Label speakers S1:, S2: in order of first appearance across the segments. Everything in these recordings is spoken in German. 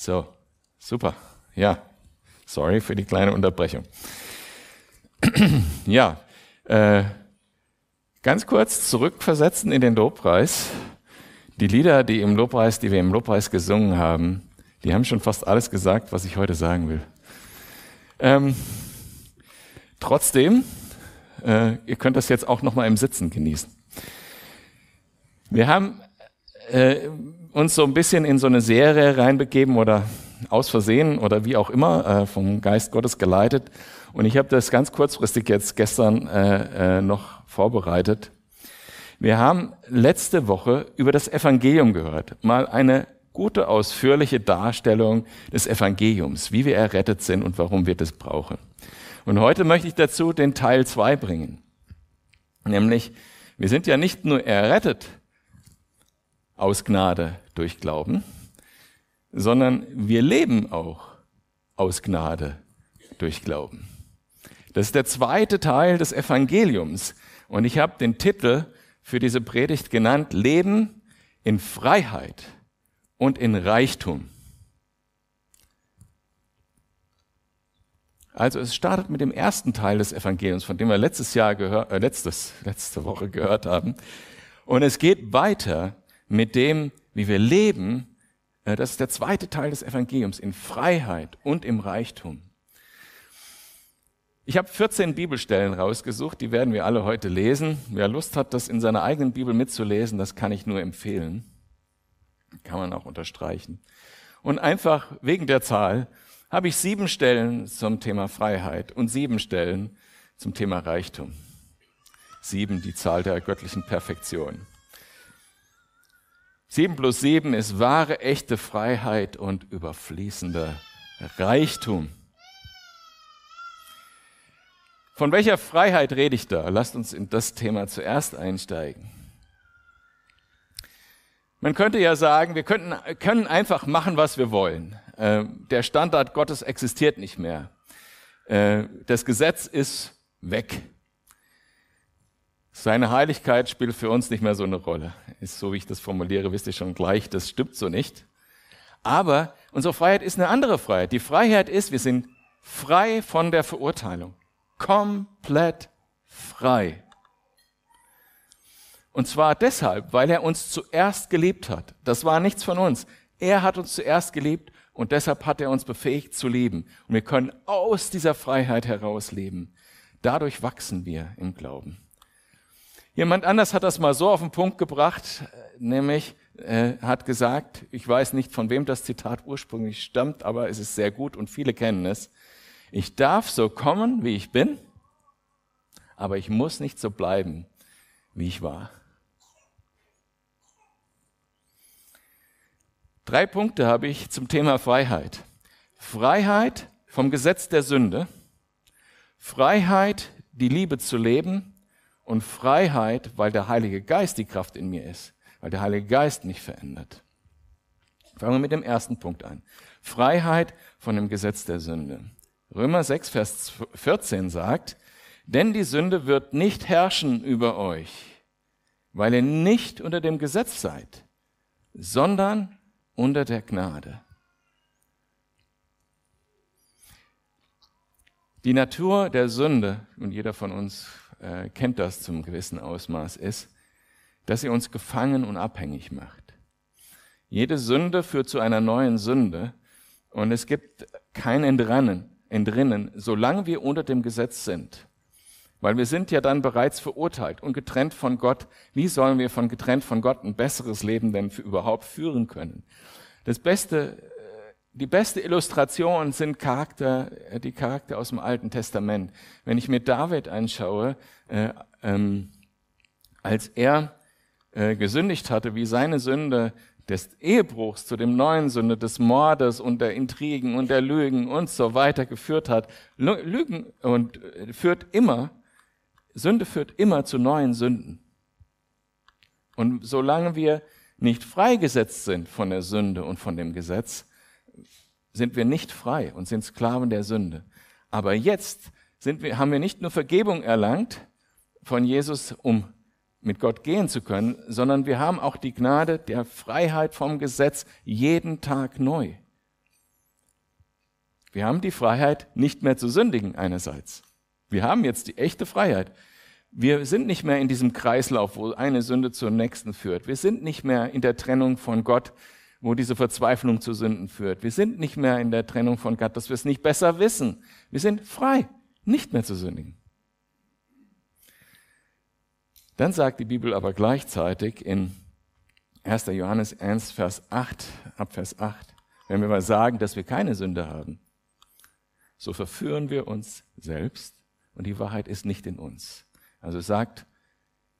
S1: So, super. Ja, sorry für die kleine Unterbrechung. ja, äh, ganz kurz zurückversetzen in den Lobpreis. Die Lieder, die im Lobpreis, die wir im Lobpreis gesungen haben, die haben schon fast alles gesagt, was ich heute sagen will. Ähm, trotzdem, äh, ihr könnt das jetzt auch noch mal im Sitzen genießen. Wir haben äh, uns so ein bisschen in so eine Serie reinbegeben oder aus Versehen oder wie auch immer äh, vom Geist Gottes geleitet. Und ich habe das ganz kurzfristig jetzt gestern äh, äh, noch vorbereitet. Wir haben letzte Woche über das Evangelium gehört. Mal eine gute, ausführliche Darstellung des Evangeliums, wie wir errettet sind und warum wir das brauchen. Und heute möchte ich dazu den Teil zwei bringen. Nämlich, wir sind ja nicht nur errettet aus Gnade durch Glauben, sondern wir leben auch aus Gnade durch Glauben. Das ist der zweite Teil des Evangeliums. Und ich habe den Titel für diese Predigt genannt, Leben in Freiheit und in Reichtum. Also es startet mit dem ersten Teil des Evangeliums, von dem wir letztes Jahr gehört, äh, letztes, letzte Woche gehört haben. Und es geht weiter mit dem, wie wir leben. Äh, das ist der zweite Teil des Evangeliums, in Freiheit und im Reichtum. Ich habe 14 Bibelstellen rausgesucht, die werden wir alle heute lesen. Wer Lust hat, das in seiner eigenen Bibel mitzulesen, das kann ich nur empfehlen. Kann man auch unterstreichen. Und einfach wegen der Zahl habe ich sieben Stellen zum Thema Freiheit und sieben Stellen zum Thema Reichtum. Sieben, die Zahl der göttlichen Perfektion. Sieben plus sieben ist wahre, echte Freiheit und überfließender Reichtum. Von welcher Freiheit rede ich da? Lasst uns in das Thema zuerst einsteigen. Man könnte ja sagen, wir könnten, können einfach machen, was wir wollen. Äh, der Standard Gottes existiert nicht mehr. Äh, das Gesetz ist weg. Seine Heiligkeit spielt für uns nicht mehr so eine Rolle. Ist so, wie ich das formuliere, wisst ihr schon gleich, das stimmt so nicht. Aber unsere Freiheit ist eine andere Freiheit. Die Freiheit ist, wir sind frei von der Verurteilung. Komplett frei. Und zwar deshalb, weil er uns zuerst geliebt hat. Das war nichts von uns. Er hat uns zuerst geliebt und deshalb hat er uns befähigt zu leben. Und wir können aus dieser Freiheit heraus leben. Dadurch wachsen wir im Glauben. Jemand anders hat das mal so auf den Punkt gebracht, nämlich äh, hat gesagt, ich weiß nicht, von wem das Zitat ursprünglich stammt, aber es ist sehr gut und viele kennen es. Ich darf so kommen, wie ich bin, aber ich muss nicht so bleiben, wie ich war. Drei Punkte habe ich zum Thema Freiheit. Freiheit vom Gesetz der Sünde, Freiheit, die Liebe zu leben und Freiheit, weil der Heilige Geist die Kraft in mir ist, weil der Heilige Geist mich verändert. Fangen wir mit dem ersten Punkt an. Freiheit von dem Gesetz der Sünde. Römer 6, Vers 14 sagt, denn die Sünde wird nicht herrschen über euch, weil ihr nicht unter dem Gesetz seid, sondern unter der Gnade. Die Natur der Sünde, und jeder von uns äh, kennt das zum gewissen Ausmaß, ist, dass sie uns gefangen und abhängig macht. Jede Sünde führt zu einer neuen Sünde und es gibt kein Entrinnen, Entrinnen, solange wir unter dem Gesetz sind. Weil wir sind ja dann bereits verurteilt und getrennt von Gott. Wie sollen wir von getrennt von Gott ein besseres Leben denn für überhaupt führen können? Das beste, die beste Illustration sind Charakter, äh, die Charakter aus dem Alten Testament. Wenn ich mir David anschaue, äh, ähm, als er äh, gesündigt hatte, wie seine Sünde des Ehebruchs zu dem neuen Sünde des Mordes und der Intrigen und der Lügen und so weiter geführt hat. Lügen und äh, führt immer Sünde führt immer zu neuen Sünden. Und solange wir nicht freigesetzt sind von der Sünde und von dem Gesetz, sind wir nicht frei und sind Sklaven der Sünde. Aber jetzt sind wir, haben wir nicht nur Vergebung erlangt von Jesus, um mit Gott gehen zu können, sondern wir haben auch die Gnade der Freiheit vom Gesetz jeden Tag neu. Wir haben die Freiheit, nicht mehr zu sündigen einerseits. Wir haben jetzt die echte Freiheit. Wir sind nicht mehr in diesem Kreislauf, wo eine Sünde zur nächsten führt. Wir sind nicht mehr in der Trennung von Gott, wo diese Verzweiflung zu Sünden führt. Wir sind nicht mehr in der Trennung von Gott, dass wir es nicht besser wissen. Wir sind frei, nicht mehr zu sündigen. Dann sagt die Bibel aber gleichzeitig in 1. Johannes 1, Vers 8, ab Vers 8, wenn wir mal sagen, dass wir keine Sünde haben, so verführen wir uns selbst und die Wahrheit ist nicht in uns. Also sagt,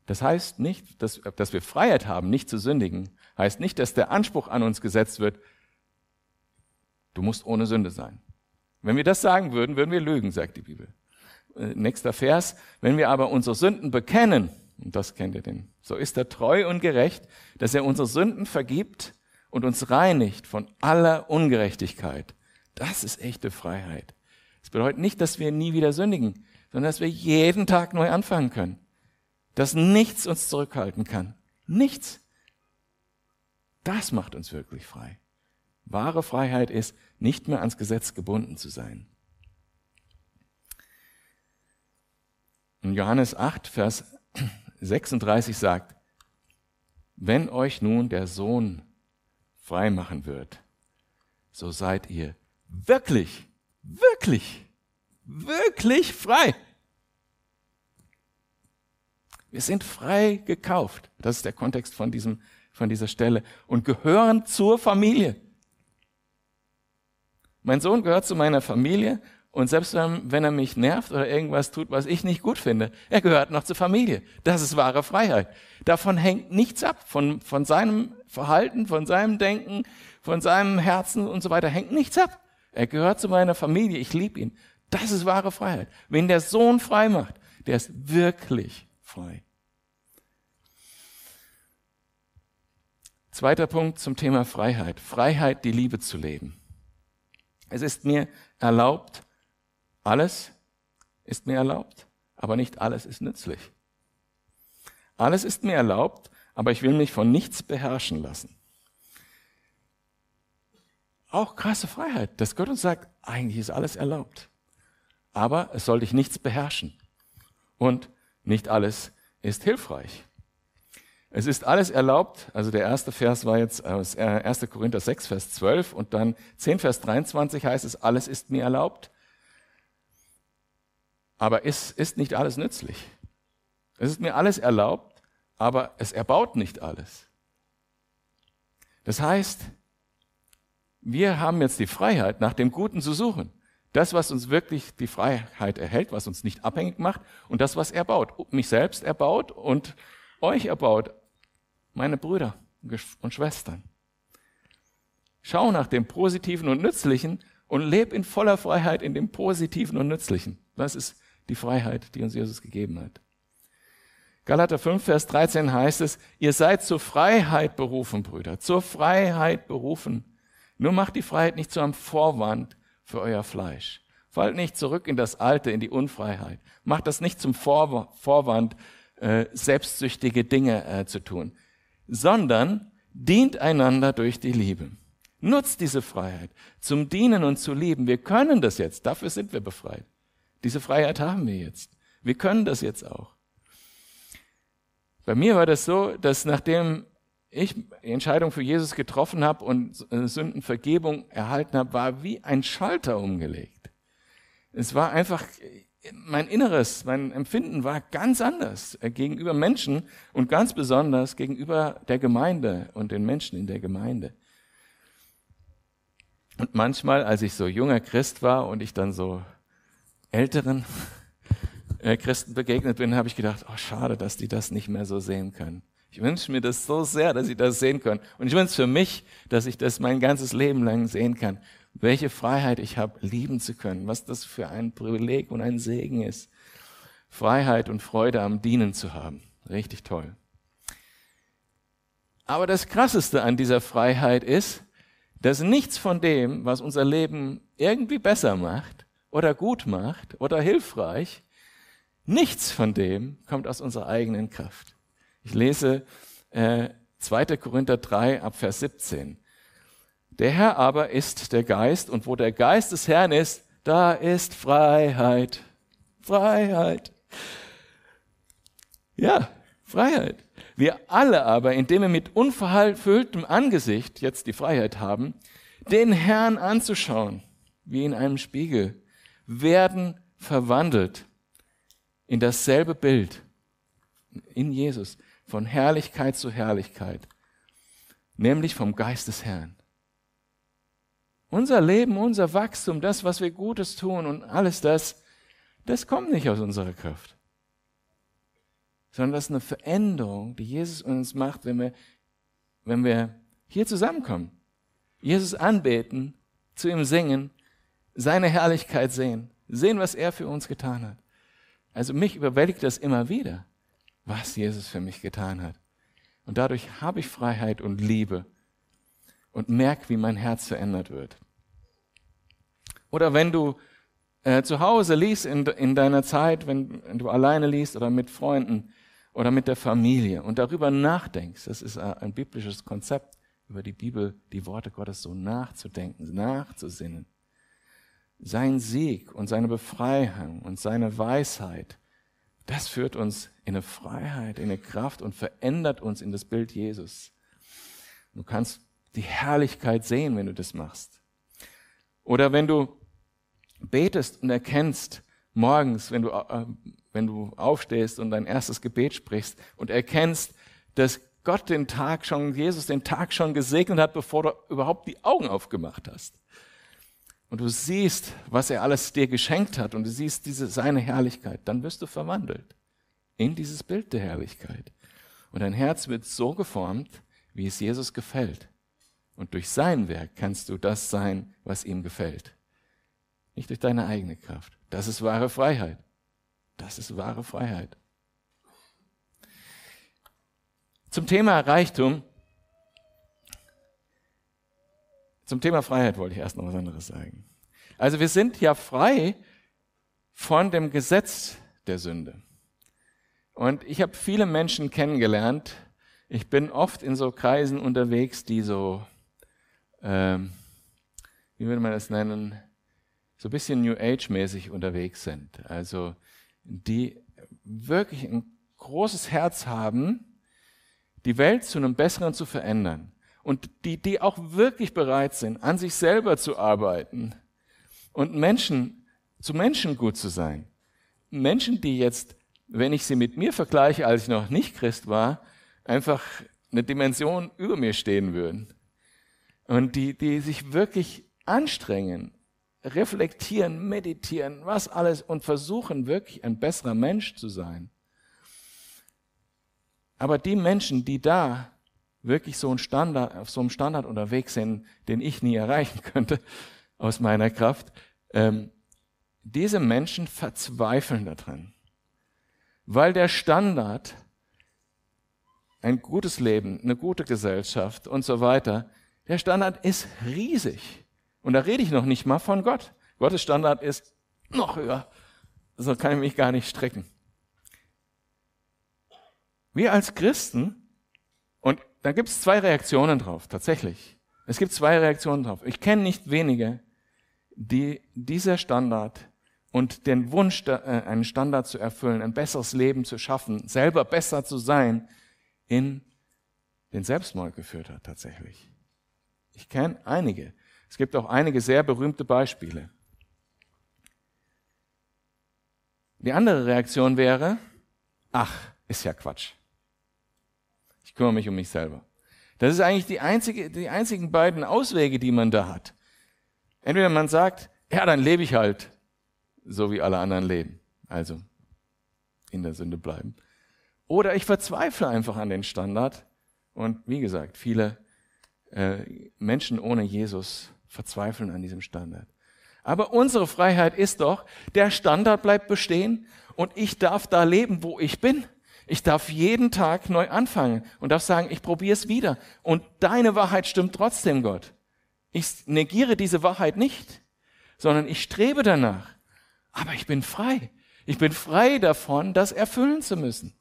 S1: das heißt nicht, dass, dass wir Freiheit haben, nicht zu sündigen, heißt nicht, dass der Anspruch an uns gesetzt wird, du musst ohne Sünde sein. Wenn wir das sagen würden, würden wir lügen, sagt die Bibel. Äh, nächster Vers, wenn wir aber unsere Sünden bekennen, und das kennt ihr den, so ist er treu und gerecht, dass er unsere Sünden vergibt und uns reinigt von aller Ungerechtigkeit. Das ist echte Freiheit. Das bedeutet nicht, dass wir nie wieder sündigen, sondern dass wir jeden Tag neu anfangen können. Dass nichts uns zurückhalten kann. Nichts. Das macht uns wirklich frei. Wahre Freiheit ist, nicht mehr ans Gesetz gebunden zu sein. In Johannes 8, Vers 36 sagt, wenn euch nun der Sohn frei machen wird, so seid ihr wirklich, wirklich, wirklich frei. Wir sind frei gekauft. Das ist der Kontext von, diesem, von dieser Stelle. Und gehören zur Familie. Mein Sohn gehört zu meiner Familie und selbst wenn er mich nervt oder irgendwas tut, was ich nicht gut finde, er gehört noch zur Familie. Das ist wahre Freiheit. Davon hängt nichts ab. Von, von seinem Verhalten, von seinem Denken, von seinem Herzen und so weiter hängt nichts ab. Er gehört zu meiner Familie. Ich liebe ihn. Das ist wahre Freiheit. Wenn der Sohn frei macht, der ist wirklich frei. Zweiter Punkt zum Thema Freiheit. Freiheit, die Liebe zu leben. Es ist mir erlaubt, alles ist mir erlaubt, aber nicht alles ist nützlich. Alles ist mir erlaubt, aber ich will mich von nichts beherrschen lassen. Auch krasse Freiheit, dass Gott uns sagt, eigentlich ist alles erlaubt, aber es soll dich nichts beherrschen. Und nicht alles ist hilfreich. Es ist alles erlaubt, also der erste Vers war jetzt aus 1. Korinther 6, Vers 12 und dann 10, Vers 23 heißt es, alles ist mir erlaubt. Aber es ist nicht alles nützlich. Es ist mir alles erlaubt, aber es erbaut nicht alles. Das heißt, wir haben jetzt die Freiheit, nach dem Guten zu suchen. Das, was uns wirklich die Freiheit erhält, was uns nicht abhängig macht und das, was er baut. Mich selbst erbaut und euch erbaut, meine Brüder und Schwestern. Schau nach dem Positiven und Nützlichen und leb in voller Freiheit in dem Positiven und Nützlichen. Das ist die Freiheit, die uns Jesus gegeben hat. Galater 5, Vers 13 heißt es, ihr seid zur Freiheit berufen, Brüder, zur Freiheit berufen. Nur macht die Freiheit nicht zu einem Vorwand für euer Fleisch. Fallt nicht zurück in das Alte, in die Unfreiheit. Macht das nicht zum Vorwand, äh, selbstsüchtige Dinge äh, zu tun, sondern dient einander durch die Liebe. Nutzt diese Freiheit zum Dienen und zu lieben. Wir können das jetzt, dafür sind wir befreit. Diese Freiheit haben wir jetzt. Wir können das jetzt auch. Bei mir war das so, dass nachdem ich die Entscheidung für Jesus getroffen habe und äh, Sündenvergebung erhalten habe, war wie ein Schalter umgelegt. Es war einfach, mein Inneres, mein Empfinden war ganz anders äh, gegenüber Menschen und ganz besonders gegenüber der Gemeinde und den Menschen in der Gemeinde. Und manchmal, als ich so junger Christ war und ich dann so älteren äh, Christen begegnet bin, habe ich gedacht, oh schade, dass die das nicht mehr so sehen können. Ich wünsche mir das so sehr, dass sie das sehen können. Und ich wünsche für mich, dass ich das mein ganzes Leben lang sehen kann. Welche Freiheit ich habe, lieben zu können. Was das für ein Privileg und ein Segen ist. Freiheit und Freude am Dienen zu haben. Richtig toll. Aber das Krasseste an dieser Freiheit ist, dass nichts von dem, was unser Leben irgendwie besser macht, oder gut macht oder hilfreich, nichts von dem kommt aus unserer eigenen Kraft. Ich lese äh, 2. Korinther 3 ab Vers 17. Der Herr aber ist der Geist und wo der Geist des Herrn ist, da ist Freiheit. Freiheit. Ja, Freiheit. Wir alle aber, indem wir mit unverfülltem Angesicht jetzt die Freiheit haben, den Herrn anzuschauen, wie in einem Spiegel, werden verwandelt in dasselbe Bild, in Jesus, von Herrlichkeit zu Herrlichkeit, nämlich vom Geist des Herrn. Unser Leben, unser Wachstum, das, was wir Gutes tun und alles das, das kommt nicht aus unserer Kraft sondern das ist eine Veränderung, die Jesus uns macht, wenn wir, wenn wir hier zusammenkommen. Jesus anbeten, zu ihm singen, seine Herrlichkeit sehen, sehen, was er für uns getan hat. Also mich überwältigt das immer wieder, was Jesus für mich getan hat. Und dadurch habe ich Freiheit und Liebe und merke, wie mein Herz verändert wird. Oder wenn du äh, zu Hause liest in, in deiner Zeit, wenn, wenn du alleine liest oder mit Freunden, oder mit der Familie und darüber nachdenkst, das ist ein biblisches Konzept, über die Bibel, die Worte Gottes so nachzudenken, nachzusinnen. Sein Sieg und seine Befreiung und seine Weisheit, das führt uns in eine Freiheit, in eine Kraft und verändert uns in das Bild Jesus. Du kannst die Herrlichkeit sehen, wenn du das machst. Oder wenn du betest und erkennst, morgens, wenn du äh, wenn du aufstehst und dein erstes Gebet sprichst und erkennst, dass Gott den Tag schon, Jesus den Tag schon gesegnet hat, bevor du überhaupt die Augen aufgemacht hast. Und du siehst, was er alles dir geschenkt hat und du siehst diese, seine Herrlichkeit, dann wirst du verwandelt in dieses Bild der Herrlichkeit. Und dein Herz wird so geformt, wie es Jesus gefällt. Und durch sein Werk kannst du das sein, was ihm gefällt. Nicht durch deine eigene Kraft. Das ist wahre Freiheit. Das ist wahre Freiheit. Zum Thema Reichtum. Zum Thema Freiheit wollte ich erst noch was anderes sagen. Also wir sind ja frei von dem Gesetz der Sünde. Und ich habe viele Menschen kennengelernt. Ich bin oft in so Kreisen unterwegs, die so, ähm, wie würde man das nennen, so ein bisschen New Age-mäßig unterwegs sind. Also die wirklich ein großes Herz haben, die Welt zu einem besseren zu verändern und die, die auch wirklich bereit sind, an sich selber zu arbeiten und Menschen, zu Menschen gut zu sein. Menschen, die jetzt, wenn ich sie mit mir vergleiche, als ich noch nicht Christ war, einfach eine Dimension über mir stehen würden. Und die, die sich wirklich anstrengen, reflektieren, meditieren, was alles und versuchen wirklich ein besserer Mensch zu sein. Aber die Menschen, die da wirklich so ein Standard, auf so einem Standard unterwegs sind, den ich nie erreichen könnte aus meiner Kraft, ähm, diese Menschen verzweifeln daran, weil der Standard, ein gutes Leben, eine gute Gesellschaft und so weiter, der Standard ist riesig. Und da rede ich noch nicht mal von Gott. Gottes Standard ist noch höher. So kann ich mich gar nicht strecken. Wir als Christen, und da gibt es zwei Reaktionen drauf, tatsächlich. Es gibt zwei Reaktionen drauf. Ich kenne nicht wenige, die dieser Standard und den Wunsch, äh, einen Standard zu erfüllen, ein besseres Leben zu schaffen, selber besser zu sein, in den Selbstmord geführt hat, tatsächlich. Ich kenne einige. Es gibt auch einige sehr berühmte Beispiele. Die andere Reaktion wäre, ach, ist ja Quatsch. Ich kümmere mich um mich selber. Das ist eigentlich die, einzige, die einzigen beiden Auswege, die man da hat. Entweder man sagt, ja, dann lebe ich halt, so wie alle anderen leben. Also in der Sünde bleiben. Oder ich verzweifle einfach an den Standard. Und wie gesagt, viele äh, Menschen ohne Jesus verzweifeln an diesem Standard. Aber unsere Freiheit ist doch, der Standard bleibt bestehen und ich darf da leben, wo ich bin. Ich darf jeden Tag neu anfangen und darf sagen, ich probiere es wieder. Und deine Wahrheit stimmt trotzdem, Gott. Ich negiere diese Wahrheit nicht, sondern ich strebe danach. Aber ich bin frei. Ich bin frei davon, das erfüllen zu müssen.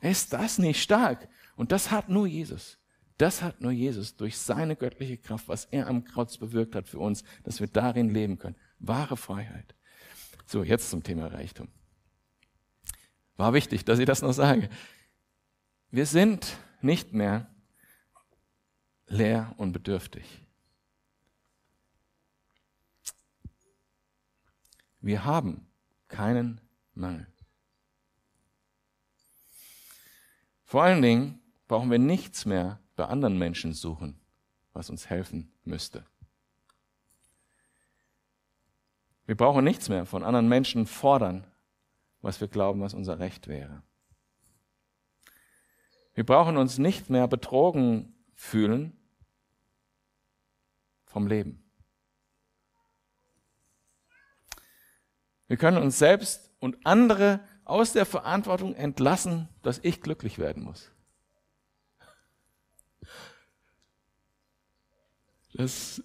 S1: Ist das nicht stark? Und das hat nur Jesus. Das hat nur Jesus durch seine göttliche Kraft, was er am Kreuz bewirkt hat für uns, dass wir darin leben können. Wahre Freiheit. So, jetzt zum Thema Reichtum. War wichtig, dass ich das noch sage. Wir sind nicht mehr leer und bedürftig. Wir haben keinen Mangel. Vor allen Dingen brauchen wir nichts mehr bei anderen Menschen suchen, was uns helfen müsste. Wir brauchen nichts mehr von anderen Menschen fordern, was wir glauben, was unser Recht wäre. Wir brauchen uns nicht mehr betrogen fühlen vom Leben. Wir können uns selbst und andere aus der Verantwortung entlassen, dass ich glücklich werden muss. Das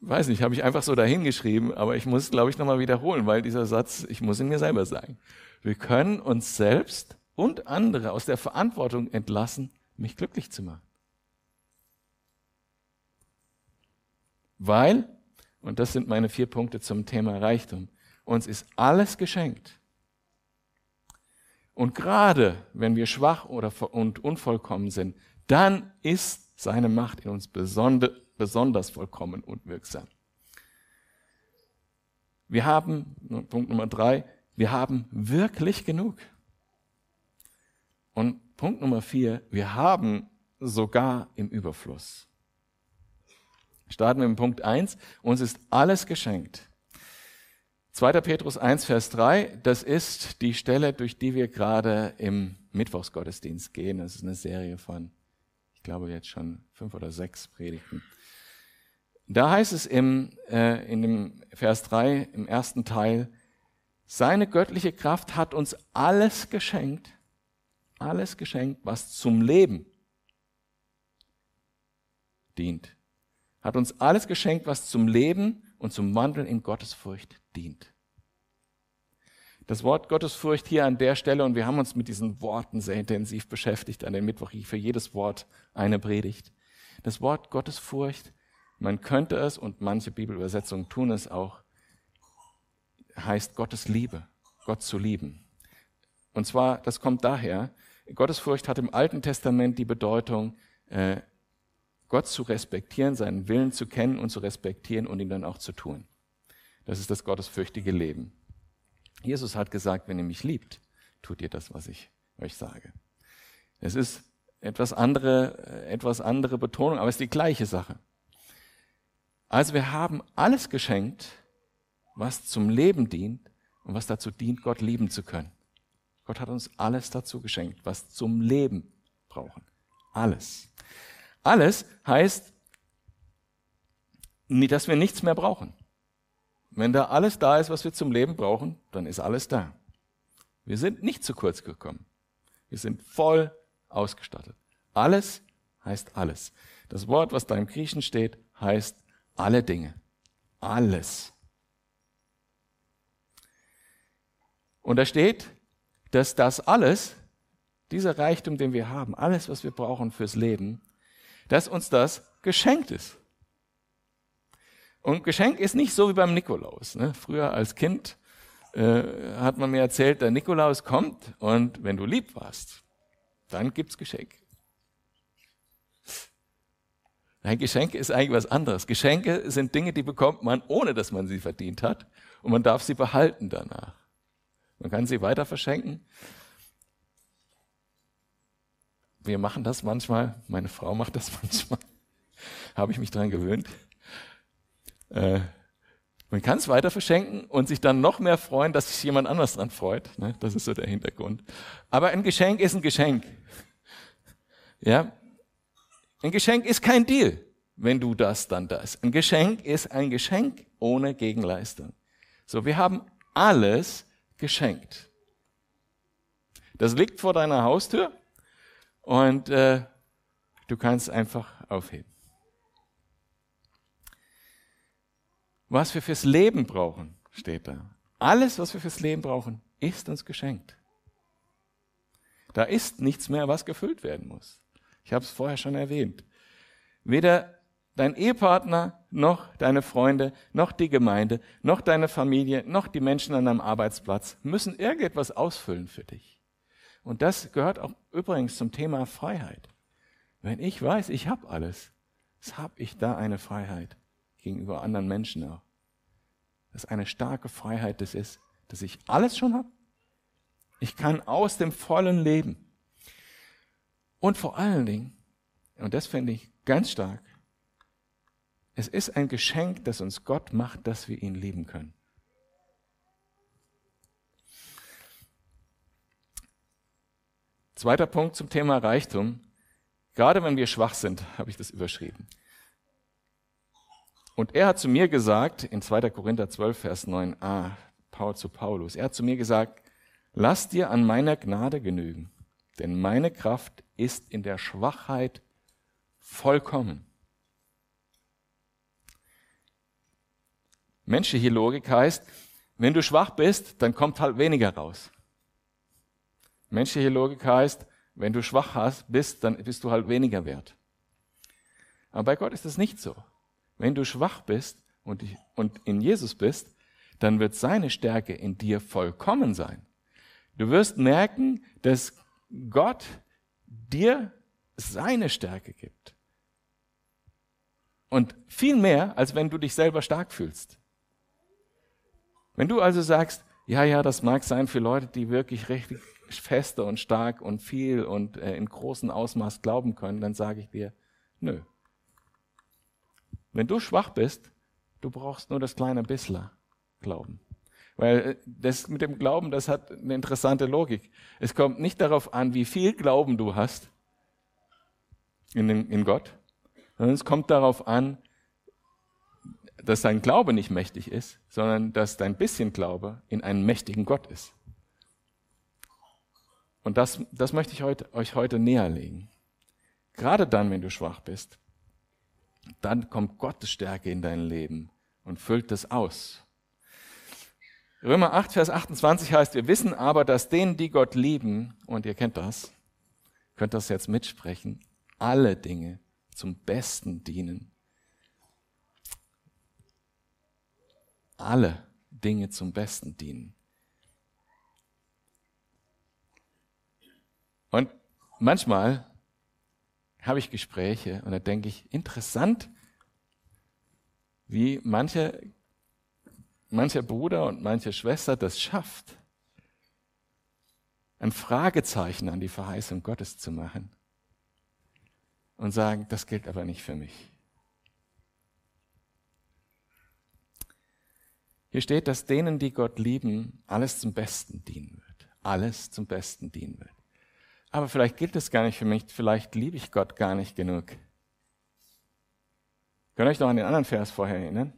S1: weiß nicht, habe ich einfach so dahingeschrieben, aber ich muss, glaube ich, nochmal wiederholen, weil dieser Satz, ich muss ihn mir selber sagen. Wir können uns selbst und andere aus der Verantwortung entlassen, mich glücklich zu machen. Weil, und das sind meine vier Punkte zum Thema Reichtum, uns ist alles geschenkt. Und gerade wenn wir schwach oder und unvollkommen sind, dann ist seine Macht in uns besonders vollkommen und wirksam. Wir haben, Punkt Nummer drei, wir haben wirklich genug. Und Punkt Nummer vier, wir haben sogar im Überfluss. Starten wir mit Punkt eins. Uns ist alles geschenkt. 2. Petrus 1, Vers 3, das ist die Stelle, durch die wir gerade im Mittwochsgottesdienst gehen. Das ist eine Serie von, ich glaube jetzt schon fünf oder sechs Predigten. Da heißt es im, äh, in dem Vers 3, im ersten Teil, seine göttliche Kraft hat uns alles geschenkt, alles geschenkt, was zum Leben dient. Hat uns alles geschenkt, was zum Leben und zum Wandeln in Gottesfurcht dient. Das Wort Gottesfurcht hier an der Stelle, und wir haben uns mit diesen Worten sehr intensiv beschäftigt an den Mittwoch, für jedes Wort eine Predigt. Das Wort Gottesfurcht, man könnte es, und manche Bibelübersetzungen tun es auch, heißt Gottes Liebe, Gott zu lieben. Und zwar, das kommt daher, Gottesfurcht hat im Alten Testament die Bedeutung, äh, Gott zu respektieren, seinen Willen zu kennen und zu respektieren und ihn dann auch zu tun. Das ist das gottesfürchtige Leben. Jesus hat gesagt, wenn ihr mich liebt, tut ihr das, was ich euch sage. Es ist etwas andere, etwas andere Betonung, aber es ist die gleiche Sache. Also wir haben alles geschenkt, was zum Leben dient und was dazu dient, Gott lieben zu können. Gott hat uns alles dazu geschenkt, was zum Leben brauchen. Alles. Alles heißt, dass wir nichts mehr brauchen. Wenn da alles da ist, was wir zum Leben brauchen, dann ist alles da. Wir sind nicht zu kurz gekommen. Wir sind voll ausgestattet. Alles heißt alles. Das Wort, was da im Griechen steht, heißt alle Dinge. Alles. Und da steht, dass das alles, dieser Reichtum, den wir haben, alles, was wir brauchen fürs Leben, dass uns das geschenkt ist. Und Geschenk ist nicht so wie beim Nikolaus. Ne? Früher als Kind äh, hat man mir erzählt, der Nikolaus kommt und wenn du lieb warst, dann gibt's Geschenk. Ein Geschenk ist eigentlich was anderes. Geschenke sind Dinge, die bekommt man, ohne dass man sie verdient hat. Und man darf sie behalten danach. Man kann sie weiter verschenken. Wir machen das manchmal, meine Frau macht das manchmal, habe ich mich dran gewöhnt. Äh, man kann es weiter verschenken und sich dann noch mehr freuen, dass sich jemand anders dran freut. Ne? Das ist so der Hintergrund. Aber ein Geschenk ist ein Geschenk. Ja, ein Geschenk ist kein Deal, wenn du das, dann das. Ein Geschenk ist ein Geschenk ohne Gegenleistung. So, wir haben alles geschenkt. Das liegt vor deiner Haustür und äh, du kannst einfach aufheben. Was wir fürs Leben brauchen, steht da. Alles, was wir fürs Leben brauchen, ist uns geschenkt. Da ist nichts mehr, was gefüllt werden muss. Ich habe es vorher schon erwähnt. Weder dein Ehepartner, noch deine Freunde, noch die Gemeinde, noch deine Familie, noch die Menschen an deinem Arbeitsplatz müssen irgendetwas ausfüllen für dich. Und das gehört auch übrigens zum Thema Freiheit. Wenn ich weiß, ich habe alles, was habe ich da eine Freiheit gegenüber anderen Menschen auch. Das ist eine starke Freiheit, das ist, dass ich alles schon habe. Ich kann aus dem vollen leben. Und vor allen Dingen, und das finde ich ganz stark, es ist ein Geschenk, das uns Gott macht, dass wir ihn lieben können. Zweiter Punkt zum Thema Reichtum. Gerade wenn wir schwach sind, habe ich das überschrieben. Und er hat zu mir gesagt, in 2. Korinther 12, Vers 9a, Paul zu Paulus, er hat zu mir gesagt, lass dir an meiner Gnade genügen, denn meine Kraft ist in der Schwachheit vollkommen. Menschliche Logik heißt, wenn du schwach bist, dann kommt halt weniger raus. Menschliche Logik heißt, wenn du schwach hast, bist, dann bist du halt weniger wert. Aber bei Gott ist das nicht so. Wenn du schwach bist und, und in Jesus bist, dann wird seine Stärke in dir vollkommen sein. Du wirst merken, dass Gott dir seine Stärke gibt. Und viel mehr, als wenn du dich selber stark fühlst. Wenn du also sagst, ja, ja, das mag sein für Leute, die wirklich richtig feste und stark und viel und äh, in großem Ausmaß glauben können, dann sage ich dir, nö. Wenn du schwach bist, du brauchst nur das kleine Bissler Glauben. Weil äh, das mit dem Glauben, das hat eine interessante Logik. Es kommt nicht darauf an, wie viel Glauben du hast in, den, in Gott, sondern es kommt darauf an, dass dein Glaube nicht mächtig ist, sondern dass dein bisschen Glaube in einen mächtigen Gott ist. Und das, das möchte ich heute, euch heute näher legen. Gerade dann, wenn du schwach bist, dann kommt Gottes Stärke in dein Leben und füllt das aus. Römer 8, Vers 28 heißt, wir wissen aber, dass denen, die Gott lieben, und ihr kennt das, könnt das jetzt mitsprechen, alle Dinge zum Besten dienen. Alle Dinge zum Besten dienen. Und manchmal habe ich Gespräche und da denke ich, interessant, wie manche mancher Bruder und manche Schwester das schafft, ein Fragezeichen an die Verheißung Gottes zu machen und sagen, das gilt aber nicht für mich. Hier steht, dass denen, die Gott lieben, alles zum Besten dienen wird. Alles zum Besten dienen wird. Aber vielleicht gilt es gar nicht für mich, vielleicht liebe ich Gott gar nicht genug. Könnt ihr euch noch an den anderen Vers vorher erinnern?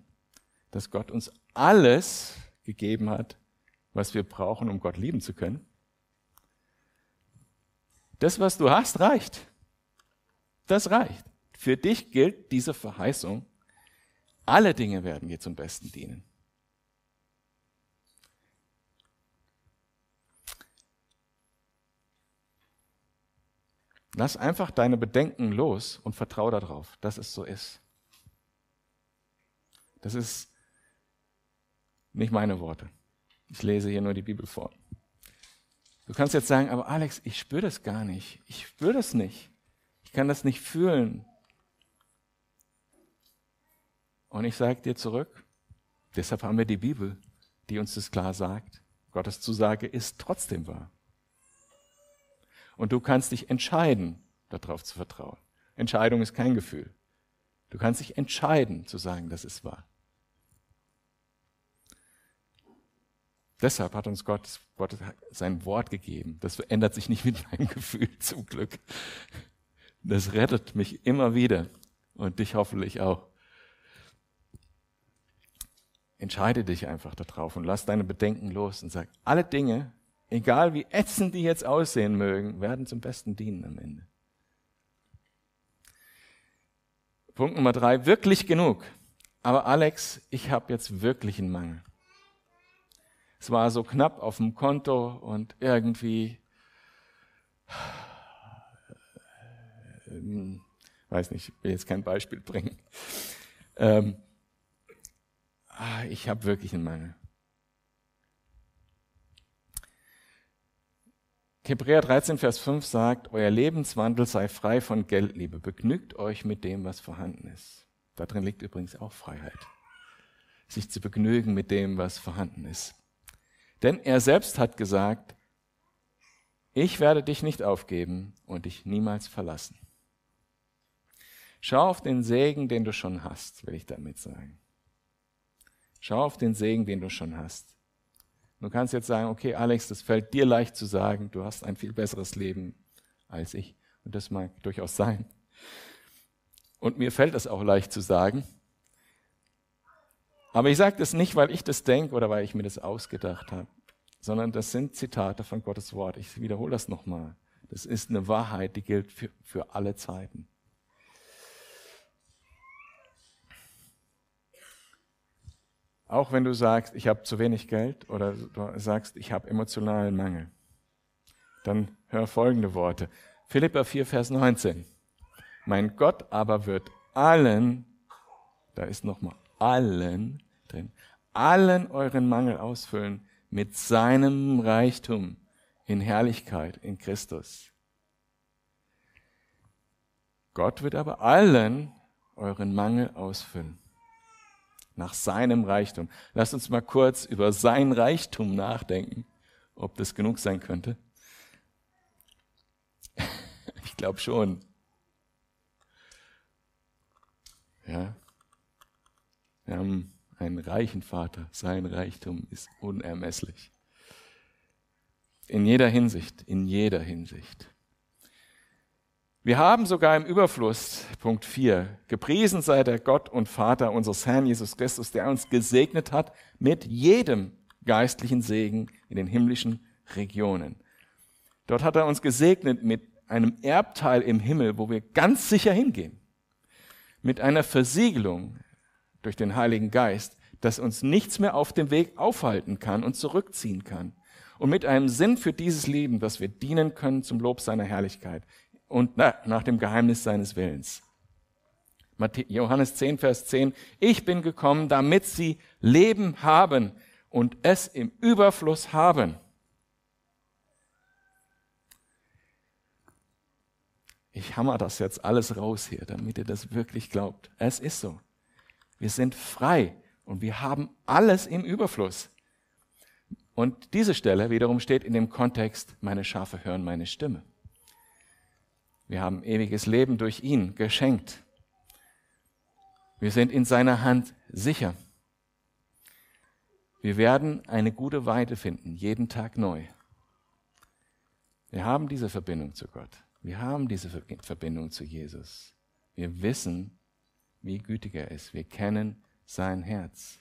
S1: Dass Gott uns alles gegeben hat, was wir brauchen, um Gott lieben zu können. Das, was du hast, reicht. Das reicht. Für dich gilt diese Verheißung. Alle Dinge werden dir zum Besten dienen. Lass einfach deine Bedenken los und vertraue darauf, dass es so ist. Das ist nicht meine Worte. Ich lese hier nur die Bibel vor. Du kannst jetzt sagen, aber Alex, ich spüre das gar nicht. Ich spüre das nicht. Ich kann das nicht fühlen. Und ich sage dir zurück, deshalb haben wir die Bibel, die uns das klar sagt. Gottes Zusage ist trotzdem wahr. Und du kannst dich entscheiden, darauf zu vertrauen. Entscheidung ist kein Gefühl. Du kannst dich entscheiden zu sagen, das ist wahr. Deshalb hat uns Gott, Gott sein Wort gegeben. Das ändert sich nicht mit meinem Gefühl, zum Glück. Das rettet mich immer wieder und dich hoffentlich auch. Entscheide dich einfach darauf und lass deine Bedenken los und sag, alle Dinge, egal wie ätzend die jetzt aussehen mögen, werden zum Besten dienen am Ende. Punkt Nummer drei, wirklich genug. Aber Alex, ich habe jetzt wirklich einen Mangel. Es war so knapp auf dem Konto und irgendwie ähm, weiß nicht, ich will jetzt kein Beispiel bringen. Ähm, ah, ich habe wirklich einen Mangel. Hebräer 13, Vers 5 sagt, euer Lebenswandel sei frei von Geldliebe. Begnügt euch mit dem, was vorhanden ist. Darin liegt übrigens auch Freiheit. Sich zu begnügen mit dem, was vorhanden ist. Denn er selbst hat gesagt, ich werde dich nicht aufgeben und dich niemals verlassen. Schau auf den Segen, den du schon hast, will ich damit sagen. Schau auf den Segen, den du schon hast. Du kannst jetzt sagen, okay, Alex, das fällt dir leicht zu sagen, du hast ein viel besseres Leben als ich. Und das mag durchaus sein. Und mir fällt das auch leicht zu sagen. Aber ich sage das nicht, weil ich das denke oder weil ich mir das ausgedacht habe, sondern das sind Zitate von Gottes Wort. Ich wiederhole das nochmal. Das ist eine Wahrheit, die gilt für, für alle Zeiten. Auch wenn du sagst, ich habe zu wenig Geld oder du sagst, ich habe emotionalen Mangel, dann hör folgende Worte. Philippa 4, Vers 19. Mein Gott aber wird allen, da ist nochmal allen drin, allen euren Mangel ausfüllen mit seinem Reichtum in Herrlichkeit in Christus. Gott wird aber allen euren Mangel ausfüllen nach seinem Reichtum. Lasst uns mal kurz über sein Reichtum nachdenken, ob das genug sein könnte. Ich glaube schon. Ja. Wir haben einen reichen Vater. Sein Reichtum ist unermesslich. In jeder Hinsicht, in jeder Hinsicht. Wir haben sogar im Überfluss, Punkt 4, gepriesen sei der Gott und Vater unseres Herrn Jesus Christus, der uns gesegnet hat mit jedem geistlichen Segen in den himmlischen Regionen. Dort hat er uns gesegnet mit einem Erbteil im Himmel, wo wir ganz sicher hingehen. Mit einer Versiegelung durch den Heiligen Geist, dass uns nichts mehr auf dem Weg aufhalten kann und zurückziehen kann. Und mit einem Sinn für dieses Leben, dass wir dienen können zum Lob seiner Herrlichkeit und nach dem Geheimnis seines Willens. Johannes 10, Vers 10. Ich bin gekommen, damit sie Leben haben und es im Überfluss haben. Ich hammer das jetzt alles raus hier, damit ihr das wirklich glaubt. Es ist so. Wir sind frei und wir haben alles im Überfluss. Und diese Stelle wiederum steht in dem Kontext, meine Schafe hören meine Stimme. Wir haben ewiges Leben durch ihn geschenkt. Wir sind in seiner Hand sicher. Wir werden eine gute Weide finden, jeden Tag neu. Wir haben diese Verbindung zu Gott. Wir haben diese Verbindung zu Jesus. Wir wissen, wie gütig er ist. Wir kennen sein Herz.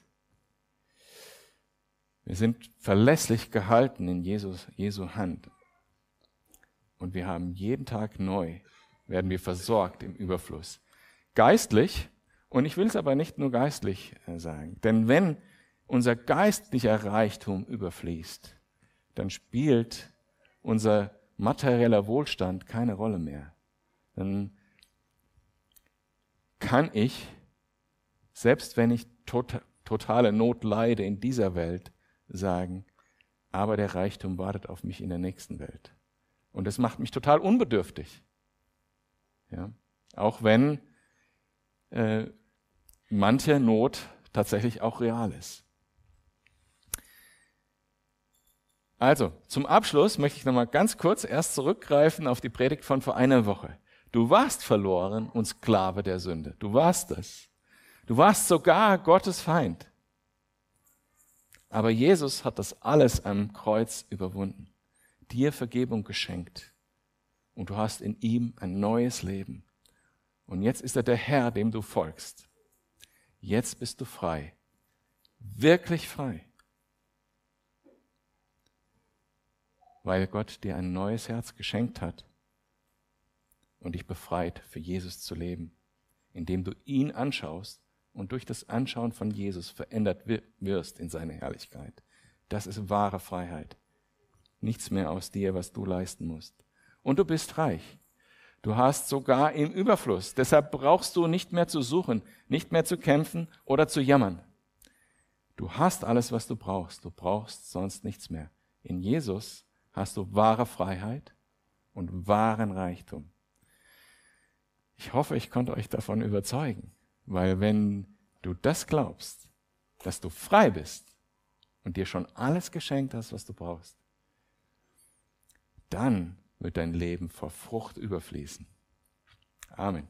S1: Wir sind verlässlich gehalten in Jesus, Jesu Hand. Und wir haben jeden Tag neu, werden wir versorgt im Überfluss. Geistlich, und ich will es aber nicht nur geistlich äh, sagen, denn wenn unser geistlicher Reichtum überfließt, dann spielt unser materieller Wohlstand keine Rolle mehr. Dann kann ich, selbst wenn ich tot, totale Not leide in dieser Welt, sagen, aber der Reichtum wartet auf mich in der nächsten Welt. Und das macht mich total unbedürftig. Ja? Auch wenn äh, manche Not tatsächlich auch real ist. Also, zum Abschluss möchte ich nochmal ganz kurz erst zurückgreifen auf die Predigt von vor einer Woche. Du warst verloren und Sklave der Sünde. Du warst es. Du warst sogar Gottes Feind. Aber Jesus hat das alles am Kreuz überwunden dir Vergebung geschenkt und du hast in ihm ein neues Leben. Und jetzt ist er der Herr, dem du folgst. Jetzt bist du frei, wirklich frei, weil Gott dir ein neues Herz geschenkt hat und dich befreit, für Jesus zu leben, indem du ihn anschaust und durch das Anschauen von Jesus verändert wirst in seine Herrlichkeit. Das ist wahre Freiheit nichts mehr aus dir, was du leisten musst. Und du bist reich. Du hast sogar im Überfluss. Deshalb brauchst du nicht mehr zu suchen, nicht mehr zu kämpfen oder zu jammern. Du hast alles, was du brauchst. Du brauchst sonst nichts mehr. In Jesus hast du wahre Freiheit und wahren Reichtum. Ich hoffe, ich konnte euch davon überzeugen, weil wenn du das glaubst, dass du frei bist und dir schon alles geschenkt hast, was du brauchst, dann wird dein Leben vor Frucht überfließen. Amen.